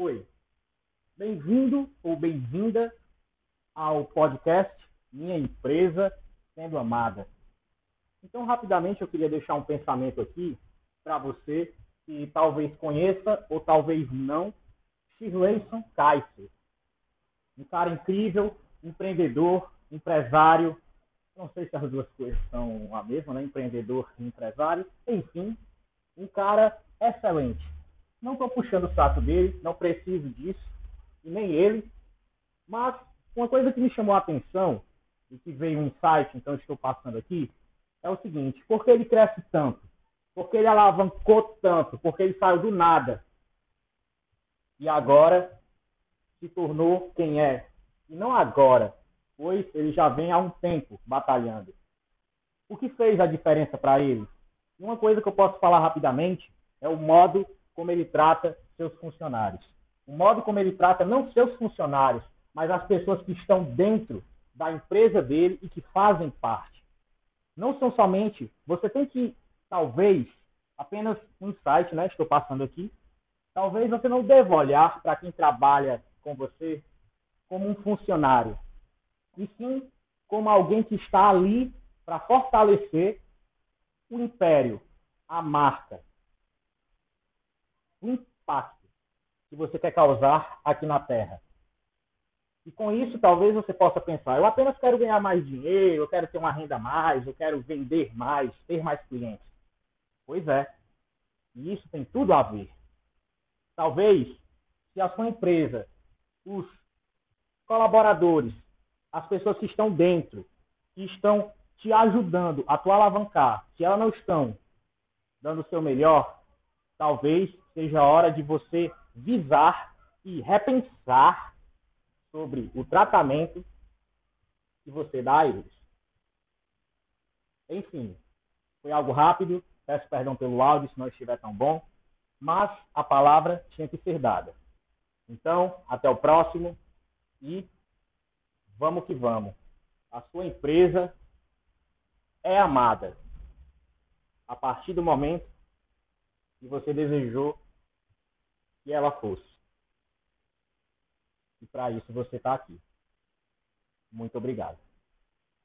Oi, bem-vindo ou bem-vinda ao podcast Minha Empresa Sendo Amada. Então, rapidamente, eu queria deixar um pensamento aqui para você que talvez conheça ou talvez não Shirleyson Kaiser. Um cara incrível, empreendedor, empresário. Não sei se as duas coisas são a mesma, né? Empreendedor e empresário. Enfim, um cara excelente não estou puxando o saco dele, não preciso disso, e nem ele. Mas uma coisa que me chamou a atenção, e que veio um insight, então estou passando aqui, é o seguinte: por que ele cresce tanto? Por que ele alavancou tanto? Porque ele saiu do nada. E agora se tornou quem é. E não agora, pois ele já vem há um tempo batalhando. O que fez a diferença para ele? Uma coisa que eu posso falar rapidamente é o modo como ele trata seus funcionários. O modo como ele trata não seus funcionários, mas as pessoas que estão dentro da empresa dele e que fazem parte. Não são somente. Você tem que, talvez, apenas um insight, né? Estou passando aqui. Talvez você não deva olhar para quem trabalha com você como um funcionário, e sim como alguém que está ali para fortalecer o império, a marca, impacto que você quer causar aqui na Terra. E com isso, talvez você possa pensar: eu apenas quero ganhar mais dinheiro, eu quero ter uma renda a mais, eu quero vender mais, ter mais clientes. Pois é. E isso tem tudo a ver. Talvez, se a sua empresa, os colaboradores, as pessoas que estão dentro, que estão te ajudando a tu alavancar, se elas não estão dando o seu melhor, talvez seja a hora de você visar e repensar sobre o tratamento que você dá a eles. Enfim, foi algo rápido, peço perdão pelo áudio se não estiver tão bom, mas a palavra tinha que ser dada. Então, até o próximo e vamos que vamos. A sua empresa é amada. A partir do momento que você desejou que ela fosse. E para isso você está aqui. Muito obrigado.